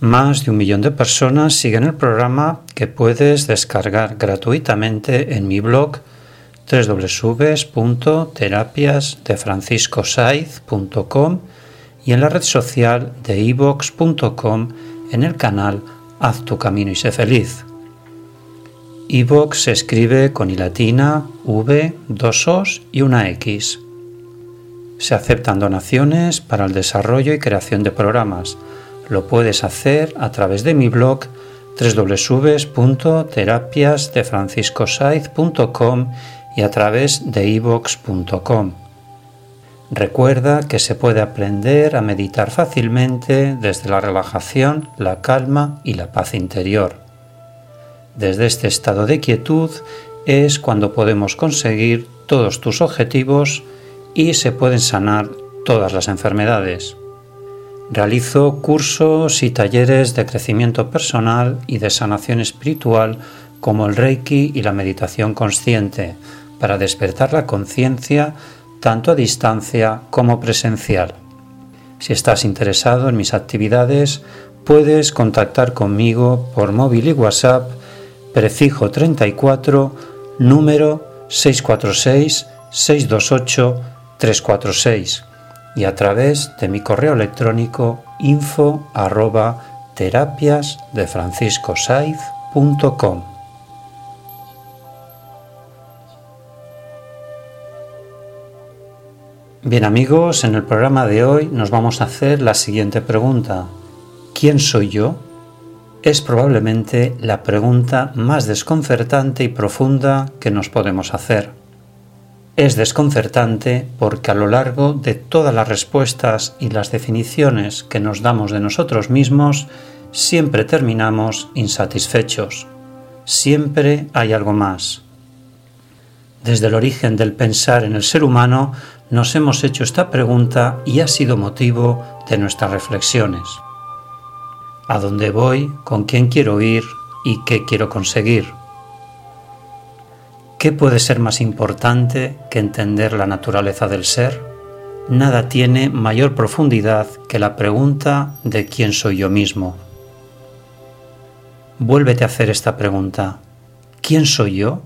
Más de un millón de personas siguen el programa que puedes descargar gratuitamente en mi blog www.terapiasdefranciscosaiz.com y en la red social de ivox.com en el canal Haz tu camino y sé feliz. iVox se escribe con i latina, v, dos os y una x. Se aceptan donaciones para el desarrollo y creación de programas lo puedes hacer a través de mi blog www.terapiasdefranciscosaiz.com y a través de ivox.com. Recuerda que se puede aprender a meditar fácilmente desde la relajación, la calma y la paz interior. Desde este estado de quietud es cuando podemos conseguir todos tus objetivos y se pueden sanar todas las enfermedades. Realizo cursos y talleres de crecimiento personal y de sanación espiritual como el Reiki y la meditación consciente para despertar la conciencia tanto a distancia como presencial. Si estás interesado en mis actividades, puedes contactar conmigo por móvil y WhatsApp prefijo 34 número 646 628 346 y a través de mi correo electrónico info arroba terapias de Bien amigos, en el programa de hoy nos vamos a hacer la siguiente pregunta. ¿Quién soy yo? Es probablemente la pregunta más desconcertante y profunda que nos podemos hacer. Es desconcertante porque a lo largo de todas las respuestas y las definiciones que nos damos de nosotros mismos, siempre terminamos insatisfechos. Siempre hay algo más. Desde el origen del pensar en el ser humano, nos hemos hecho esta pregunta y ha sido motivo de nuestras reflexiones. ¿A dónde voy? ¿Con quién quiero ir? ¿Y qué quiero conseguir? ¿Qué puede ser más importante que entender la naturaleza del ser? Nada tiene mayor profundidad que la pregunta de quién soy yo mismo. Vuélvete a hacer esta pregunta. ¿Quién soy yo?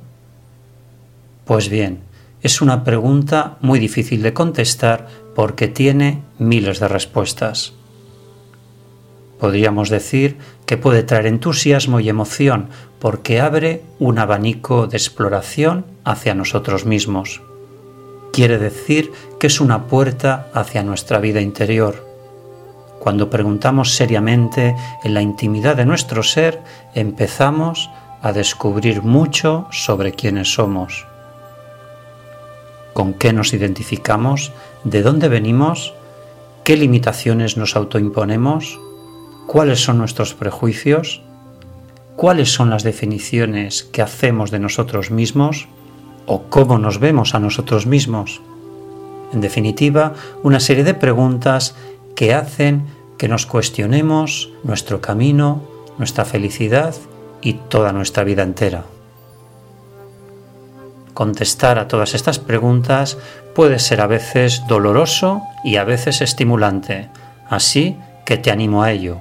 Pues bien, es una pregunta muy difícil de contestar porque tiene miles de respuestas. Podríamos decir que puede traer entusiasmo y emoción porque abre un abanico de exploración hacia nosotros mismos. Quiere decir que es una puerta hacia nuestra vida interior. Cuando preguntamos seriamente en la intimidad de nuestro ser, empezamos a descubrir mucho sobre quiénes somos. ¿Con qué nos identificamos? ¿De dónde venimos? ¿Qué limitaciones nos autoimponemos? Cuáles son nuestros prejuicios, cuáles son las definiciones que hacemos de nosotros mismos o cómo nos vemos a nosotros mismos. En definitiva, una serie de preguntas que hacen que nos cuestionemos nuestro camino, nuestra felicidad y toda nuestra vida entera. Contestar a todas estas preguntas puede ser a veces doloroso y a veces estimulante, así que te animo a ello.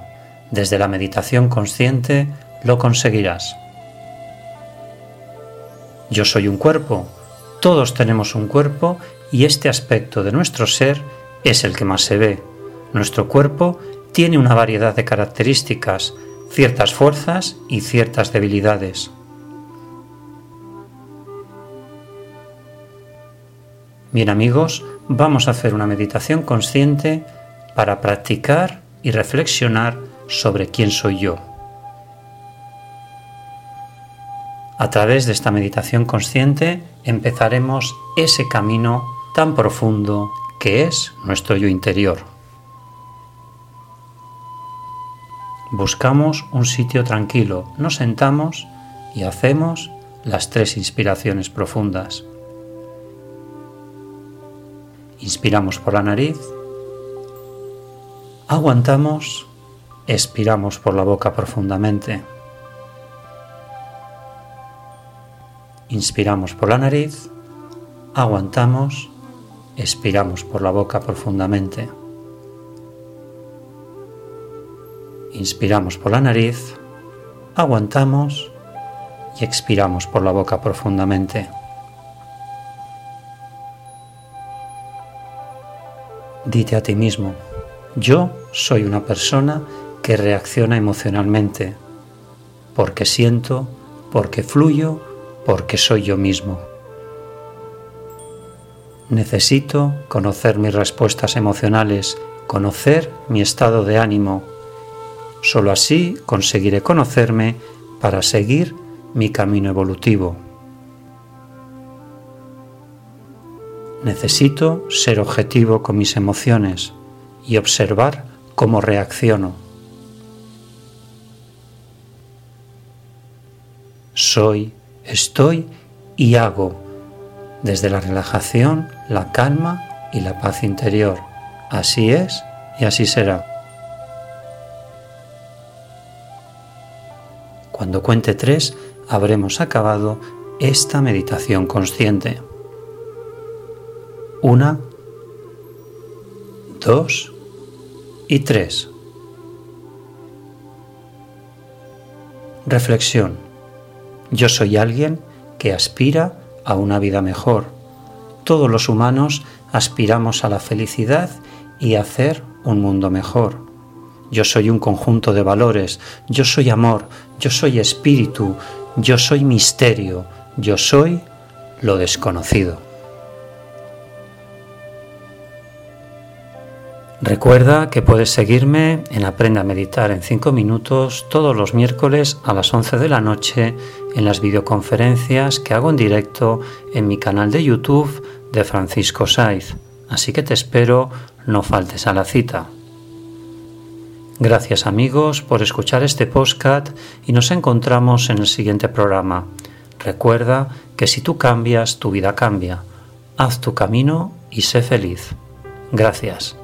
Desde la meditación consciente lo conseguirás. Yo soy un cuerpo, todos tenemos un cuerpo y este aspecto de nuestro ser es el que más se ve. Nuestro cuerpo tiene una variedad de características, ciertas fuerzas y ciertas debilidades. Bien amigos, vamos a hacer una meditación consciente para practicar y reflexionar sobre quién soy yo. A través de esta meditación consciente empezaremos ese camino tan profundo que es nuestro yo interior. Buscamos un sitio tranquilo, nos sentamos y hacemos las tres inspiraciones profundas. Inspiramos por la nariz, aguantamos, expiramos por la boca profundamente. Inspiramos por la nariz, aguantamos, expiramos por la boca profundamente. Inspiramos por la nariz, aguantamos y expiramos por la boca profundamente. Dite a ti mismo, yo soy una persona que reacciona emocionalmente, porque siento, porque fluyo, porque soy yo mismo. Necesito conocer mis respuestas emocionales, conocer mi estado de ánimo. Solo así conseguiré conocerme para seguir mi camino evolutivo. Necesito ser objetivo con mis emociones y observar cómo reacciono. Soy, estoy y hago desde la relajación, la calma y la paz interior. Así es y así será. Cuando cuente tres, habremos acabado esta meditación consciente. Una, dos y tres. Reflexión. Yo soy alguien que aspira a una vida mejor. Todos los humanos aspiramos a la felicidad y a hacer un mundo mejor. Yo soy un conjunto de valores, yo soy amor, yo soy espíritu, yo soy misterio, yo soy lo desconocido. Recuerda que puedes seguirme en Aprenda a Meditar en 5 minutos todos los miércoles a las 11 de la noche en las videoconferencias que hago en directo en mi canal de YouTube de Francisco Saiz. Así que te espero, no faltes a la cita. Gracias amigos por escuchar este postcat y nos encontramos en el siguiente programa. Recuerda que si tú cambias, tu vida cambia. Haz tu camino y sé feliz. Gracias.